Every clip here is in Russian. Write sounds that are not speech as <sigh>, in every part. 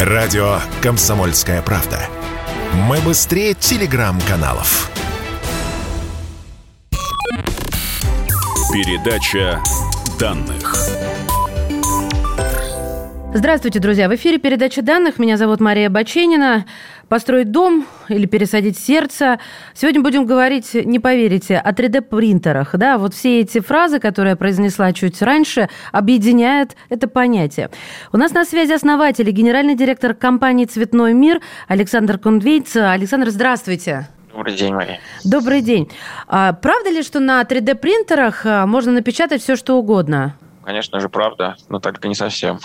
Радио «Комсомольская правда». Мы быстрее телеграм-каналов. Передача данных. Здравствуйте, друзья. В эфире передача данных. Меня зовут Мария Баченина. Построить дом или пересадить сердце. Сегодня будем говорить, не поверите, о 3D-принтерах. Да, вот все эти фразы, которые я произнесла чуть раньше, объединяют это понятие. У нас на связи основатель и генеральный директор компании «Цветной мир» Александр Кундвейц. Александр, здравствуйте. Добрый день, Мария. Добрый день. А, правда ли, что на 3D-принтерах а, можно напечатать все, что угодно? Конечно же, правда, но только не совсем.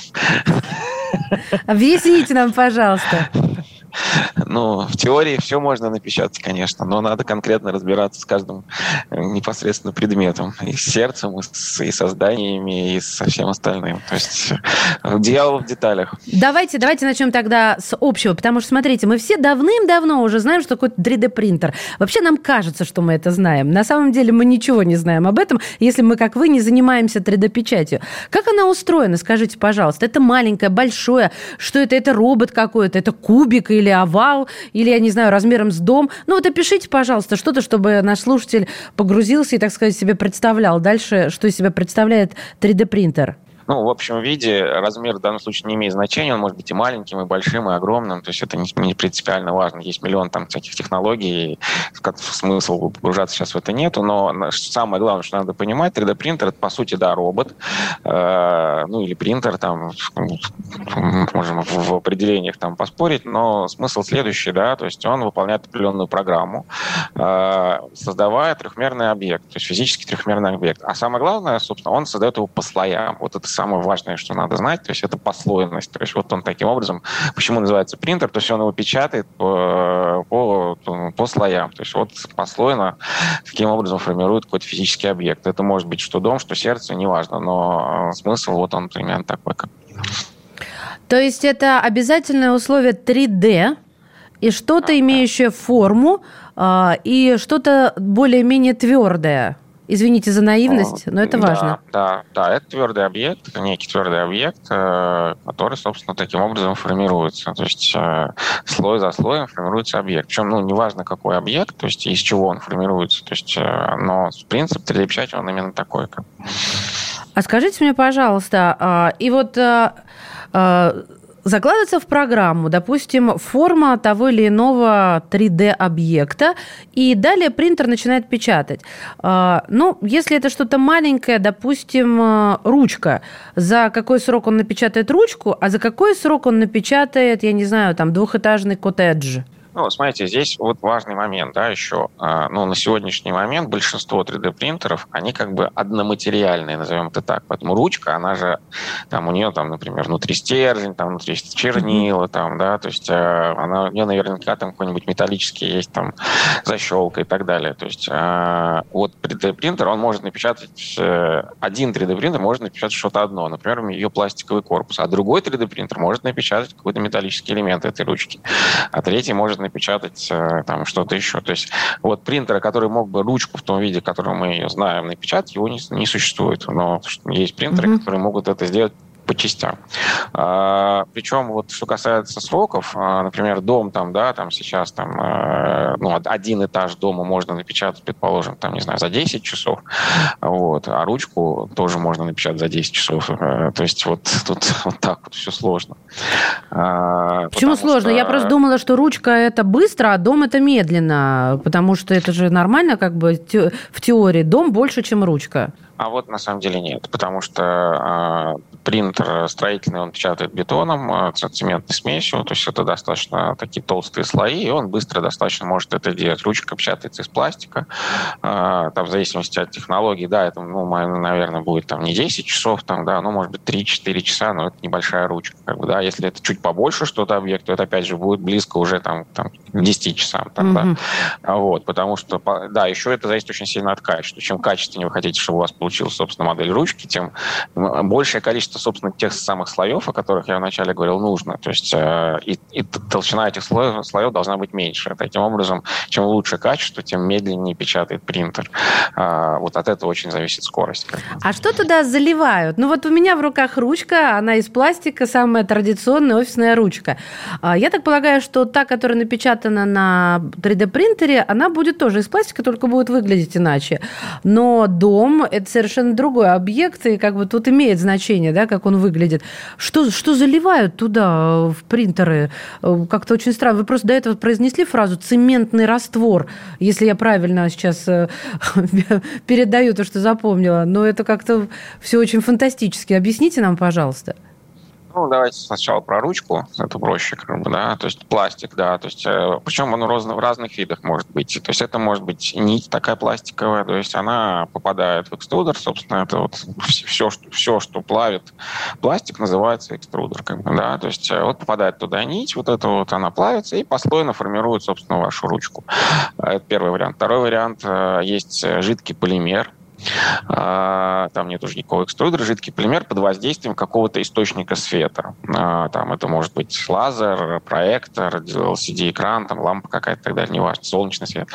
Объясните нам, пожалуйста. <laughs> Ну, в теории все можно напечатать, конечно, но надо конкретно разбираться с каждым э, непосредственно предметом. И с сердцем, и с, и со зданиями, и со всем остальным. То есть э, дьявол в деталях. Давайте, давайте начнем тогда с общего, потому что, смотрите, мы все давным-давно уже знаем, что такое 3D-принтер. Вообще нам кажется, что мы это знаем. На самом деле мы ничего не знаем об этом, если мы, как вы, не занимаемся 3D-печатью. Как она устроена, скажите, пожалуйста? Это маленькое, большое? Что это? Это робот какой-то? Это кубик или овал? Или, я не знаю, размером с дом. Ну вот опишите, пожалуйста, что-то, чтобы наш слушатель погрузился и, так сказать, себе представлял дальше, что из себя представляет 3D-принтер. Ну, в общем виде размер в данном случае не имеет значения. Он может быть и маленьким, и большим, и огромным. То есть это не, не принципиально важно. Есть миллион там всяких технологий, смысл погружаться сейчас в это нету. Но самое главное, что надо понимать, 3D-принтер это, по сути, да, робот. Э, ну, или принтер, там, можем в определениях там поспорить, но смысл следующий, да, то есть он выполняет определенную программу, э, создавая трехмерный объект, то есть физически трехмерный объект. А самое главное, собственно, он создает его по слоям. Вот это самое важное, что надо знать, то есть это послойность. То есть вот он таким образом, почему называется принтер, то есть он его печатает по, по, по слоям. То есть вот послойно таким образом формирует какой-то физический объект. Это может быть что дом, что сердце, неважно, но смысл вот он примерно такой. То есть это обязательное условие 3D, и что-то, имеющее форму, а, и что-то более-менее твердое. Извините за наивность, но это важно. Да, да, да, это твердый объект, некий твердый объект, э, который, собственно, таким образом формируется. То есть э, слой за слоем формируется объект. Причем, ну, неважно, какой объект, то есть из чего он формируется. То есть, э, но принцип 3D-печати, он именно такой. А скажите мне, пожалуйста, а, и вот закладывается в программу, допустим, форма того или иного 3D-объекта, и далее принтер начинает печатать. А, ну, если это что-то маленькое, допустим, э, ручка, за какой срок он напечатает ручку, а за какой срок он напечатает, я не знаю, там, двухэтажный коттедж? Ну, смотрите, здесь вот важный момент, да, еще. А, ну, на сегодняшний момент большинство 3D-принтеров, они как бы одноматериальные, назовем это так. Поэтому ручка, она же, там, у нее, там, например, внутри стержень, там, внутри чернила, там, да, то есть а, она, у нее наверняка там какой-нибудь металлический есть, там, защелка и так далее. То есть а, вот 3D-принтер, он может напечатать, э, один 3D-принтер может напечатать что-то одно, например, ее пластиковый корпус, а другой 3D-принтер может напечатать какой-то металлический элемент этой ручки, а третий может напечатать э, там что-то еще. То есть вот принтера, который мог бы ручку в том виде, в котором мы ее знаем, напечатать, его не, не существует. Но есть принтеры, mm-hmm. которые могут это сделать по частям. А, причем вот что касается сроков, а, например, дом там, да, там сейчас там, а, ну, один этаж дома можно напечатать, предположим, там, не знаю, за 10 часов, вот, а ручку тоже можно напечатать за 10 часов. А, то есть вот тут <laughs> вот так вот все сложно. Почему сложно? Что... Я просто думала, что ручка это быстро, а дом это медленно, потому что это же нормально как бы в теории. Дом больше, чем ручка. А вот на самом деле нет, потому что э, принтер строительный, он печатает бетоном, э, цементной смесью, то есть это достаточно такие толстые слои, и он быстро достаточно может это делать. Ручка печатается из пластика, э, там в зависимости от технологии, да, это, ну, наверное, будет там не 10 часов, там, да, ну, может быть, 3-4 часа, но это небольшая ручка, как бы, да, если это чуть побольше что-то объект, то это, опять же, будет близко уже там, там к 10 часам, там, mm-hmm. да, вот, потому что, да, еще это зависит очень сильно от качества. Чем качественнее вы хотите, чтобы у вас получилась, собственно, модель ручки, тем большее количество, собственно, тех самых слоев, о которых я вначале говорил, нужно. То есть э, и, и толщина этих слоев, слоев должна быть меньше. Таким образом, чем лучше качество, тем медленнее печатает принтер. А, вот от этого очень зависит скорость. А что туда заливают? Ну вот у меня в руках ручка, она из пластика, самая традиционная офисная ручка. А, я так полагаю, что та, которая напечатана на 3D-принтере, она будет тоже из пластика, только будет выглядеть иначе. Но дом – это совершенно другой объект, и как бы тут имеет значение, да, как он выглядит. Что, что заливают туда в принтеры? Как-то очень странно. Вы просто до этого произнесли фразу «цементный раствор», если я правильно сейчас э, <laughs> передаю то, что запомнила. Но это как-то все очень фантастически. Объясните нам, пожалуйста. Ну, давайте сначала про ручку, это проще, как бы, да, то есть пластик, да, то есть, э, причем он в разных видах может быть, то есть это может быть нить такая пластиковая, то есть она попадает в экструдер, собственно, это вот все, что, все, что плавит пластик, называется экструдер, как бы, да, то есть э, вот попадает туда нить, вот это вот она плавится и послойно формирует, собственно, вашу ручку. Это первый вариант. Второй вариант, э, есть жидкий полимер, там нет уже никакого экструдера, жидкий полимер под воздействием какого-то источника света. А, там это может быть лазер, проектор, LCD-экран, там лампа какая-то и так далее, неважно, солнечный свет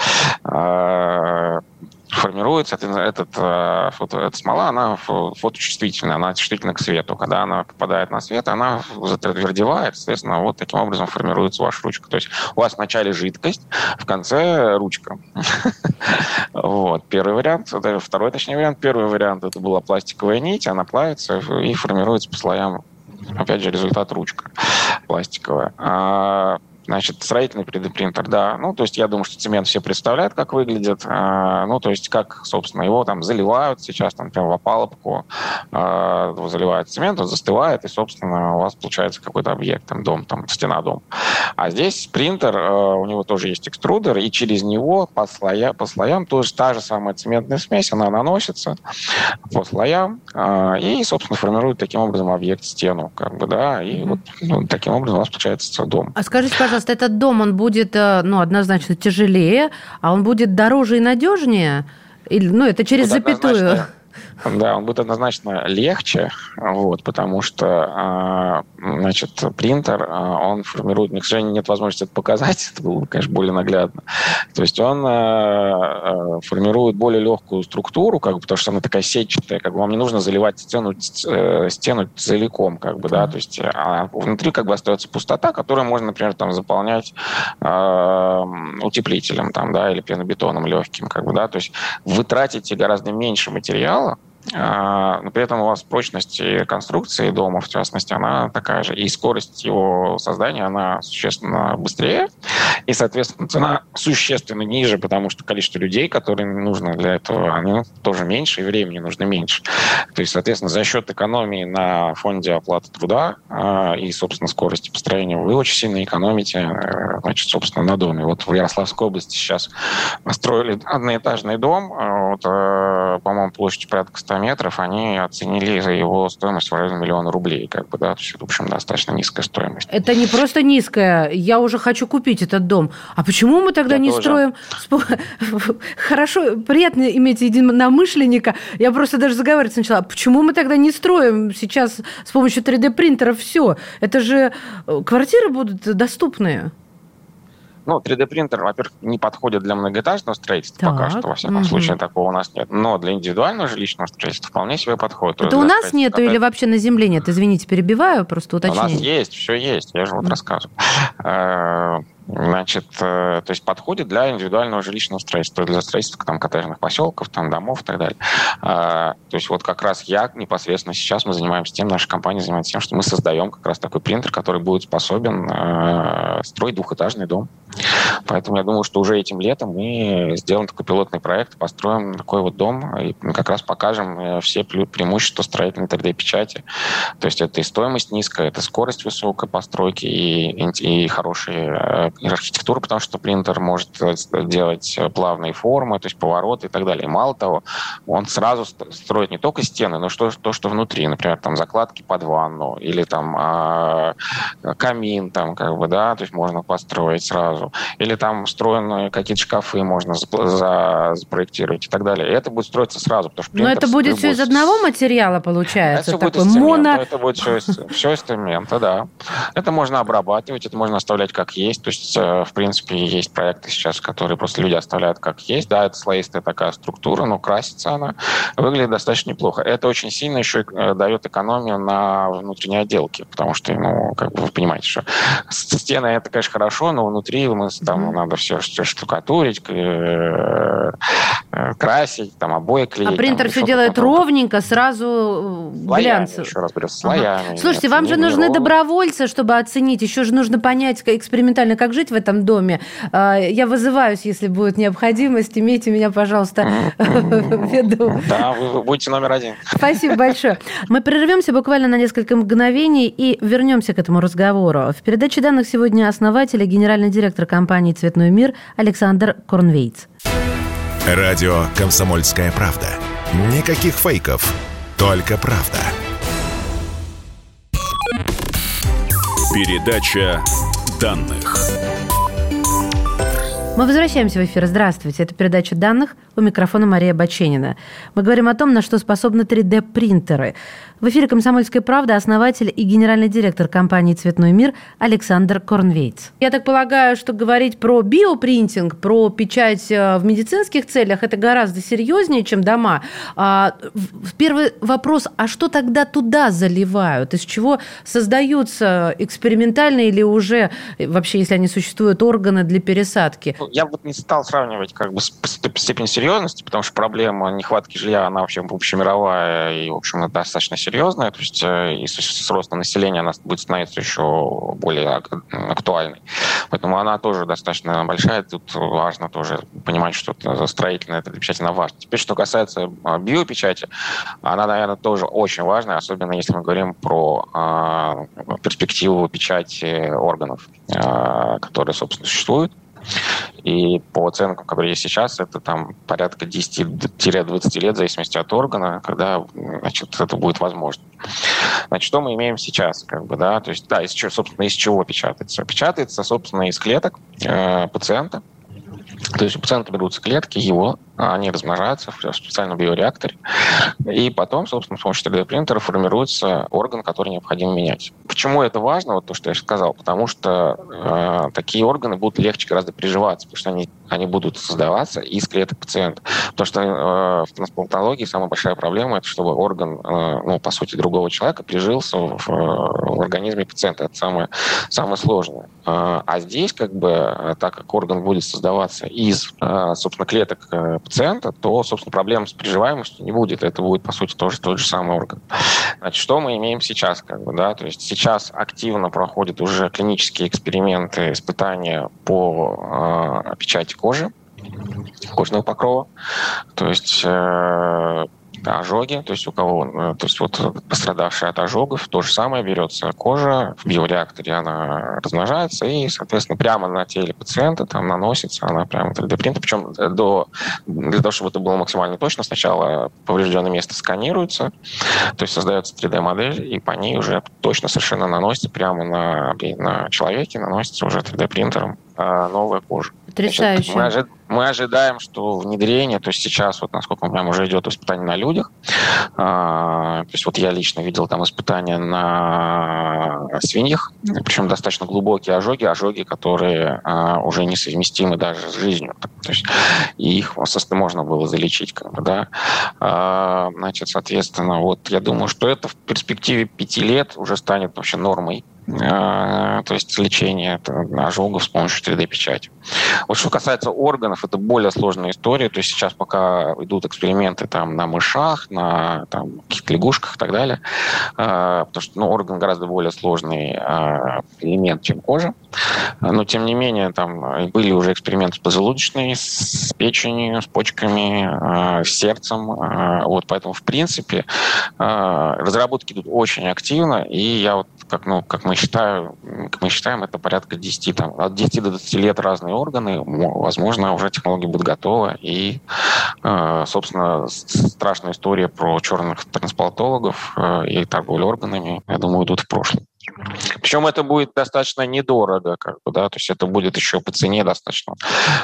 а, формируется, этот, э, фото, эта смола, она фоточувствительная, она чувствительна к свету. Когда она попадает на свет, она затвердевает, соответственно, вот таким образом формируется ваша ручка. То есть у вас в начале жидкость, в конце ручка. <laughs> Вот, первый вариант. Второй, точнее, вариант. Первый вариант, это была пластиковая нить, она плавится и формируется по слоям опять же, результат ручка пластиковая. Значит, строительный 3D-принтер, да. Ну, то есть я думаю, что цемент все представляют, как выглядит. А, ну, то есть как, собственно, его там заливают сейчас, там, прям в опалубку а, заливают цемент, он застывает, и, собственно, у вас получается какой-то объект, там, дом, там, стена дом. А здесь принтер, а, у него тоже есть экструдер, и через него по, слоя, по слоям тоже та же самая цементная смесь, она наносится по слоям, и, собственно, формирует таким образом объект стену, как бы, да, и mm-hmm. вот ну, таким образом у вас получается дом. А скажите, пожалуйста, пожалуйста, этот дом, он будет, э, ну, однозначно тяжелее, а он будет дороже и надежнее? Или, ну, это через вот запятую. Да, он будет однозначно легче, вот, потому что, а, значит, принтер, а, он формирует, мне, к сожалению, нет возможности это показать, <laughs> это было бы, конечно, более наглядно. То есть он а, формирует более легкую структуру, как бы, потому что она такая сетчатая, как бы вам не нужно заливать стену, э, стену целиком, как бы, да, то есть а внутри как бы остается пустота, которую можно, например, там заполнять утеплителем, там, да, или пенобетоном легким, как бы, да, то есть вы тратите гораздо меньше материала, но при этом у вас прочность конструкции дома, в частности, она такая же. И скорость его создания, она существенно быстрее. И, соответственно, цена существенно ниже, потому что количество людей, которые нужно для этого, они тоже меньше, и времени нужно меньше. То есть, соответственно, за счет экономии на фонде оплаты труда а, и, собственно, скорости построения вы очень сильно экономите, э, значит, собственно, на доме. Вот в Ярославской области сейчас построили одноэтажный дом, а, вот, э, по-моему, площадь порядка 100 метров, они оценили за его стоимость в районе миллиона рублей. Как бы, да, то есть, в общем, достаточно низкая стоимость. Это не просто низкая. Я уже хочу купить этот дом. А почему мы тогда Я не тоже. строим... <laughs> Хорошо, приятно иметь единомышленника. Я просто даже заговаривать начала. Почему мы тогда не строим сейчас с помощью 3D-принтера все? Это же э, квартиры будут доступные. Ну, 3D-принтер, во-первых, не подходит для многоэтажного строительства так. пока что, во всяком угу. случае, такого у нас нет. Но для индивидуального жилищного строительства вполне себе подходит. Это у нас нету или вообще на земле нет? Извините, перебиваю, просто уточнение. У нас есть, все есть, я же вот рассказываю. <laughs> Э, Значит, э, то есть подходит для индивидуального жилищного строительства, для строительства там, коттеджных поселков, там, домов и так далее. А, то есть вот как раз я непосредственно сейчас мы занимаемся тем, наша компания занимается тем, что мы создаем как раз такой принтер, который будет способен э, строить двухэтажный дом. Поэтому я думаю, что уже этим летом мы сделаем такой пилотный проект, построим такой вот дом и как раз покажем э, все преимущества строительной 3D-печати. То есть это и стоимость низкая, это скорость высокой постройки и, и, и хорошие архитектуру, потому что принтер может делать плавные формы, то есть повороты и так далее. И мало того, он сразу строит не только стены, но что, то, что внутри, например, там закладки под ванну или там э, камин, там как бы, да, то есть можно построить сразу. Или там встроенные какие-то шкафы можно за, запроектировать и так далее. И это будет строиться сразу. Потому что Но это будет все из одного материала, получается? Это будет из моно... это будет все, все из цемента, да. Это можно обрабатывать, это можно оставлять как есть. То есть, э, в принципе, есть проекты сейчас, которые просто люди оставляют как есть. Да, это слоистая такая структура, но красится она. Выглядит достаточно неплохо. Это очень сильно еще э, дает экономию на внутренней отделке, потому что, ну, как бы вы понимаете, что стены это, конечно, хорошо, но внутри мы, там надо все, все штукатурить, э, красить, там обои клеить. А принтер все делает ровненько, сразу глянцево. Еще раз говорю, слоями. Ага. Слушайте, вам же нужны добровольцы, чтобы оценить. Еще же нужно понять экспериментально, как жить в этом доме. А, я вызываюсь, если будет необходимость. Имейте меня, пожалуйста, <laughs> в виду. Да, вы будете номер один. Спасибо большое. Мы прервемся буквально на несколько мгновений и вернемся к этому разговору. В передаче данных сегодня основатель и генеральный директор компании «Цветной мир» Александр Корнвейтс. Радио «Комсомольская правда». Никаких фейков, только правда. Передача данных. Мы возвращаемся в эфир. Здравствуйте. Это передача данных. У микрофона Мария Баченина. Мы говорим о том, на что способны 3D-принтеры. В эфире «Комсомольская правда» основатель и генеральный директор компании «Цветной мир» Александр Корнвейтс. Я так полагаю, что говорить про биопринтинг, про печать э, в медицинских целях, это гораздо серьезнее, чем дома. А, первый вопрос, а что тогда туда заливают? Из чего создаются экспериментальные или уже, вообще, если они существуют, органы для пересадки? Ну, я вот не стал сравнивать как бы степень серьезности, потому что проблема нехватки жилья, она вообще общемировая и, в общем, достаточно серьезная, то есть э, и с ростом населения она будет становиться еще более актуальной. Поэтому она тоже достаточно большая. Тут важно тоже понимать, что строительная эта печать, она важна. Теперь, что касается а, биопечати, она, наверное, тоже очень важная, особенно если мы говорим про э, перспективу печати органов, э, которые, собственно, существуют. И по оценкам, которые есть сейчас, это там порядка 10-20 лет, в зависимости от органа, когда значит, это будет возможно. Значит, что мы имеем сейчас? Как бы, да? То есть, да, из, собственно, из чего печатается? Печатается, собственно, из клеток э, пациента, то есть у пациента берутся клетки, его, они размножаются в специальном биореакторе, и потом, собственно, с помощью 3D-принтера формируется орган, который необходимо менять. Почему это важно, вот то, что я сказал? Потому что э, такие органы будут легче гораздо приживаться, потому что они, они будут создаваться из клеток пациента. Потому что э, в трансплантологии самая большая проблема – это чтобы орган, э, ну, по сути, другого человека прижился в, в организме пациента. Это самое, самое сложное. Э, а здесь, как бы, э, так как орган будет создаваться из, э, собственно, клеток э, пациента, то, собственно, проблем с приживаемостью не будет. Это будет, по сути, тоже тот же самый орган. Значит, что мы имеем сейчас? Как бы, да? То есть сейчас активно проходят уже клинические эксперименты, испытания по э, печати кожи кожного покрова. То есть э, ожоги, то есть у кого, э, то есть вот пострадавший от ожогов, то же самое, берется кожа, в биореакторе она размножается и, соответственно, прямо на теле пациента там наносится, она прямо 3D-принта, причем до, для того, чтобы это было максимально точно, сначала поврежденное место сканируется, то есть создается 3D-модель, и по ней уже точно совершенно наносится прямо на, на человеке, наносится уже 3D-принтером э, новая кожа. Потрясающе. Мы, ожи... мы ожидаем, что внедрение, то есть сейчас, вот насколько прям уже идет испытание на людях, а, то есть вот я лично видел там испытания на свиньях, причем достаточно глубокие ожоги, ожоги, которые а, уже несовместимы даже с жизнью. То есть их можно было залечить, как бы, да. А, значит, соответственно, вот я думаю, что это в перспективе пяти лет уже станет вообще нормой а, то есть лечение ожогов с помощью 3D-печати. Вот что касается органов, это более сложная история. То есть сейчас пока идут эксперименты там на мышах, на там, каких-то лягушках и так далее, а, потому что ну, орган гораздо более сложный а, элемент, чем кожа. Но, тем не менее, там были уже эксперименты с поджелудочной, с печенью, с почками, с сердцем. Вот, поэтому, в принципе, разработки идут очень активно, и я вот как, ну, как мы считаем, как мы считаем, это порядка 10, там, от 10 до 20 лет разные органы, возможно, уже технология будет готова. И, э, собственно, страшная история про черных трансплантологов э, и торговлю органами, я думаю, идут в прошлое. Причем это будет достаточно недорого, как бы, да, то есть это будет еще по цене достаточно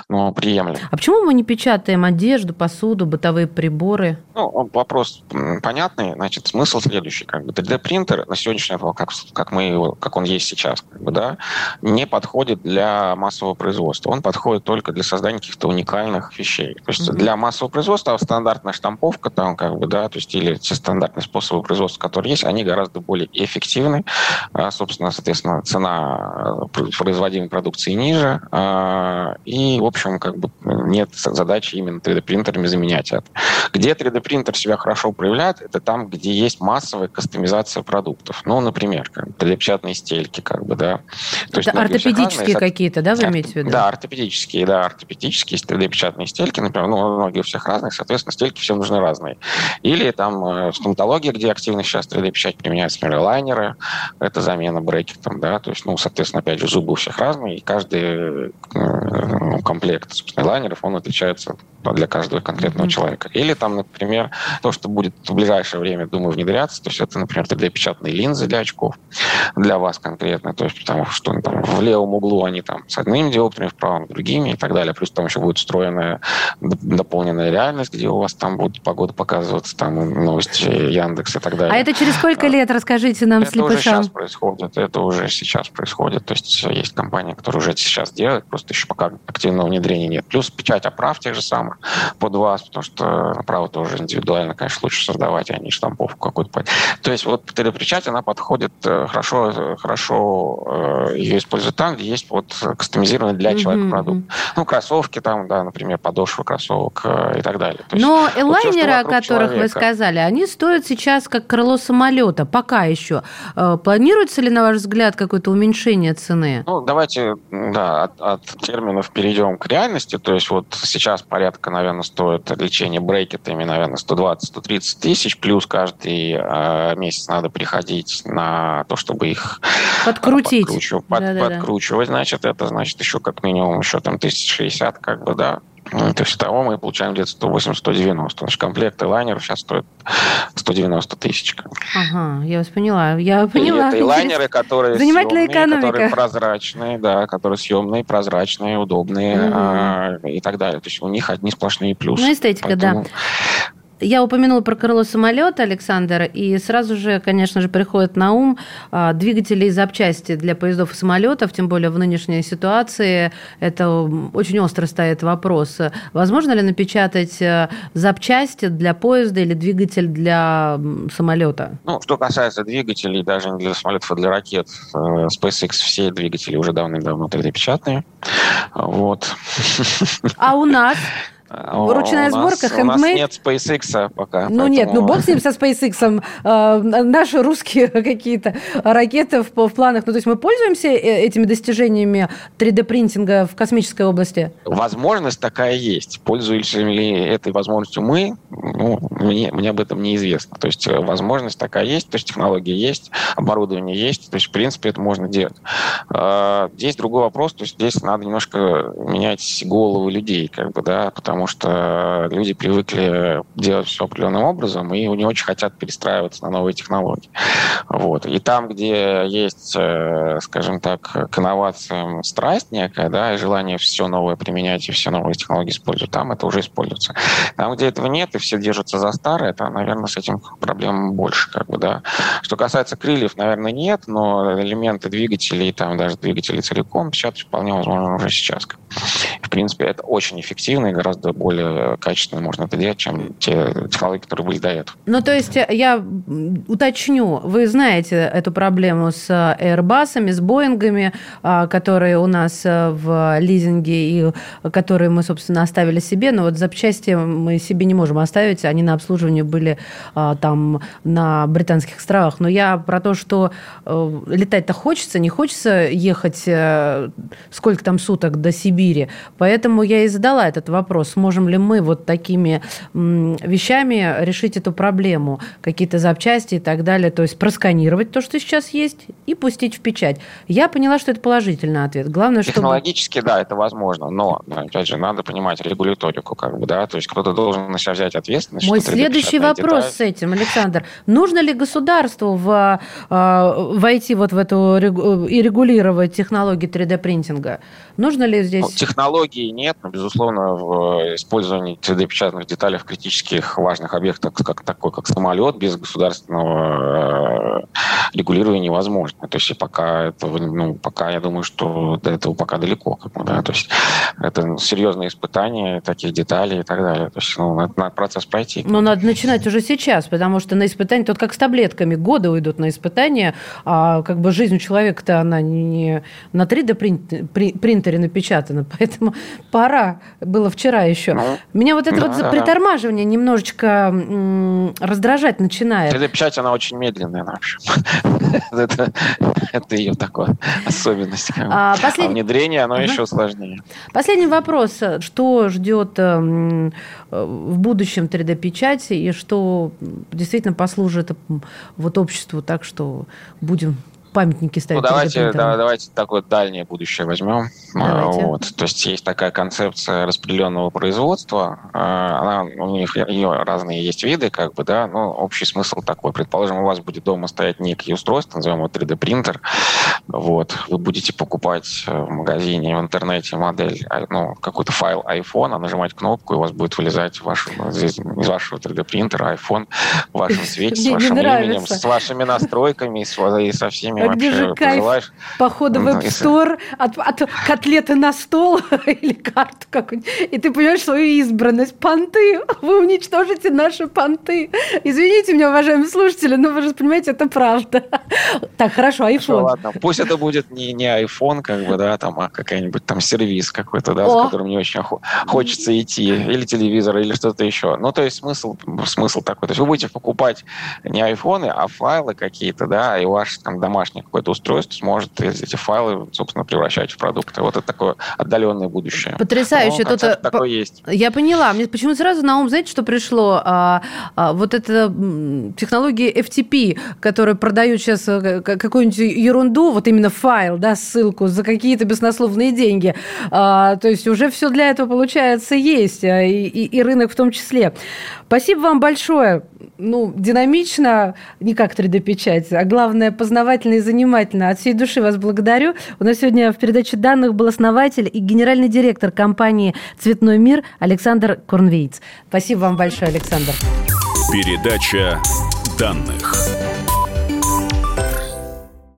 ну, приемлемо. А почему мы не печатаем одежду, посуду, бытовые приборы? Ну, вопрос понятный. Значит, смысл следующий. Как бы 3D-принтер на сегодняшний день, как, как, мы его, как он есть сейчас, как бы, да, не подходит для массового производства. Он подходит только для создания каких-то уникальных вещей. То есть mm-hmm. для массового производства стандартная штамповка, там, как бы, да, то есть или те стандартные способы производства, которые есть, они гораздо более эффективны. А, собственно, соответственно, цена э, производимой продукции ниже. А, и, в общем, как бы нет задачи именно 3D-принтерами заменять это. Где 3D-принтер себя хорошо проявляет, это там, где есть массовая кастомизация продуктов. Ну, например, как 3D-печатные стельки, как бы, да. То есть ортопедические какие-то, да, вы имеете в виду? Да, ортопедические, да, ортопедические, 3D-печатные стельки, например, ну, многие у всех разных, соответственно, стельки всем нужны разные. Или там э, стоматология, где активно сейчас 3D-печать применяется, например, лайнеры, это замена брекетом, да, то есть, ну, соответственно, опять же, зубы у всех разные, и каждый комплект, собственно, лайнеров, он отличается для каждого конкретного mm-hmm. человека. Или там, например, то, что будет в ближайшее время, думаю, внедряться, то есть это, например, 3D-печатные линзы для очков, для вас конкретно, то есть потому что ну, там, в левом углу они там с одним диоптрами, в правом другими и так далее. Плюс там еще будет встроенная дополненная реальность, где у вас там будет погода показываться, там новости Яндекс и так далее. А это через сколько лет, расскажите нам, это слепышам? Это уже сейчас происходит, это уже сейчас происходит. То есть есть компания, которая уже сейчас делает, просто еще пока активного внедрения нет. Плюс печать оправ тех же самых под вас, потому что право тоже индивидуально, конечно, лучше создавать, а не штамповку какую-то. То есть вот 3D-печать, она подходит э, хорошо, хорошо э, ее используют там, где есть вот кастомизированный для человека mm-hmm. продукт. Ну, кроссовки там, да, например, подошвы кроссовок э, и так далее. То Но есть, элайнеры, о которых человека. вы сказали, они стоят сейчас как крыло самолета, пока еще. Планируется ли, на ваш взгляд, какое-то уменьшение цены? Ну, давайте, да, от, от терминов перейдем к реальности. То есть вот сейчас порядка, наверное, стоит лечение брекетами, наверное, 120-130 тысяч, плюс каждый э, месяц надо приходить на то, чтобы их подкрутить, подкручивать, под, да, подкручивать, да. значит, это значит еще как минимум еще там 1060, как бы, да, то есть того мы получаем где-то 180-190. Значит, комплекты лайнеров сейчас стоят 190 тысяч. Ага, я вас поняла. Я поняла. И это и лайнеры, которые съемные, экономика. которые прозрачные, да, которые съемные, прозрачные, удобные угу. а, и так далее. То есть у них одни сплошные плюсы. Ну, эстетика, Поэтому... да. Я упомянула про крыло самолета, Александр, и сразу же, конечно же, приходит на ум а, двигатели и запчасти для поездов и самолетов, тем более в нынешней ситуации это очень остро стоит вопрос. Возможно ли напечатать э, запчасти для поезда или двигатель для самолета? Ну, что касается двигателей, даже не для самолетов, а для ракет, э, SpaceX все двигатели уже давным-давно 3D-печатные. Вот. А у нас? Ручная у сборка, handmade? У нас нет SpaceX пока. Ну поэтому... нет, ну бог с ним со <laughs> SpaceX. Э, наши русские <laughs> какие-то ракеты в, в планах. Ну то есть мы пользуемся э, этими достижениями 3D-принтинга в космической области? Возможность такая есть. Пользуемся ли этой возможностью мы? Ну, мне, мне об этом неизвестно. То есть э, возможность такая есть, то есть технология есть, оборудование есть. То есть в принципе это можно делать. Э, здесь другой вопрос. То есть здесь надо немножко менять головы людей, как бы, да, потому потому что люди привыкли делать все определенным образом и не очень хотят перестраиваться на новые технологии. Вот. И там, где есть, э, скажем так, к инновациям страсть некая, да, и желание все новое применять и все новые технологии использовать, там это уже используется. Там, где этого нет, и все держатся за старое, там, наверное, с этим проблем больше. Как бы, да. Что касается крыльев, наверное, нет, но элементы двигателей, там даже двигатели целиком печатать вполне возможно уже сейчас. В принципе, это очень эффективно и гораздо более качественно можно это делать, чем те технологии, которые были до этого. Ну, то есть я уточню, вы знаете эту проблему с Airbus, с Боингами, а, которые у нас э, в лизинге и которые мы, собственно, оставили себе, но вот запчасти мы себе не можем оставить, они на обслуживании были а, там на Британских островах. Но я про то, что э, летать-то хочется, не хочется ехать э, сколько там суток до Сибири. Поэтому я и задала этот вопрос, сможем ли мы вот такими вещами решить эту проблему, какие-то запчасти и так далее, то есть просканировать то, что сейчас есть, и пустить в печать. Я поняла, что это положительный ответ. Главное, что... Технологически, да, это возможно, но, опять же, надо понимать регуляторику, как бы, да, то есть кто-то должен на себя взять ответственность. Мой следующий вопрос деталь... с этим, Александр. Нужно ли государству в, э, войти вот в эту и регулировать технологии 3D-принтинга? Нужно ли здесь... Ну, технологии нет, но, безусловно, в использовании 3D-печатных деталей в критических важных объектах, как такой, как самолет, без государственного э, регулирования невозможно. То есть пока этого, ну, пока я думаю, что до этого пока далеко. Как бы, да? То есть это серьезные испытания таких деталей и так далее. То есть ну, надо, надо процесс пройти. Но надо начинать уже сейчас, потому что на испытания, тут как с таблетками, годы уйдут на испытания, а как бы жизнь у человека-то она не на 3D-принтере напечатана, <laughs> поэтому пора, было вчера еще. Ну, Меня вот это да, вот да, притормаживание немножечко м- раздражать начинает. 3D-печать, она очень медленная, в общем. <laughs> это, это ее такая особенность. А, послед... а внедрение, оно еще сложнее. Последний вопрос. Что ждет эм, в будущем 3D-печати и что действительно послужит вот обществу так, что будем памятники ставить. Ну, давайте, да, давайте такое дальнее будущее возьмем. Давайте. Вот. То есть есть такая концепция распределенного производства. А, она, у них ее разные есть виды, как бы, да, но общий смысл такой. Предположим, у вас будет дома стоять некие устройства, назовем его 3D-принтер. Вот. Вы будете покупать в магазине, в интернете модель, а, ну, какой-то файл iPhone, а нажимать кнопку, и у вас будет вылезать ваш, из вашего 3D-принтера iPhone в вашем <laughs> цвете, с вашим именем, с вашими настройками и со всеми а где же кайф похода в App Store, от, от котлеты на стол <laughs> или карту какую-нибудь, и ты понимаешь свою избранность. Понты, вы уничтожите наши понты. Извините меня, уважаемые слушатели, но вы же понимаете, это правда. <laughs> Так, хорошо, iPhone. Хорошо, ладно, пусть это будет не, не iPhone, как бы, да, там, а какая-нибудь там сервис какой-то, да, О. с которым не очень хочется идти, или телевизор, или что-то еще. Ну, то есть смысл, смысл такой. То есть вы будете покупать не айфоны, а файлы какие-то, да, и ваш там домашний домашнее какое-то устройство сможет эти файлы, собственно, превращать в продукты. Вот это такое отдаленное будущее. Потрясающе. Ну, Тут такое есть. Я поняла. Мне почему сразу на ум, знаете, что пришло? А, а, вот эта технология FTP, которая продают сейчас э, какую-нибудь ерунду, вот именно файл, да, ссылку за какие-то беснословные деньги. А, то есть уже все для этого, получается, есть. А, и, и, и рынок в том числе. Спасибо вам большое. Ну, динамично, не как 3D-печать, а главное, познавательно и занимательно. От всей души вас благодарю. У нас сегодня в передаче данных был основатель и генеральный директор компании «Цветной мир» Александр Корнвейц. Спасибо вам большое, Александр. Передача данных.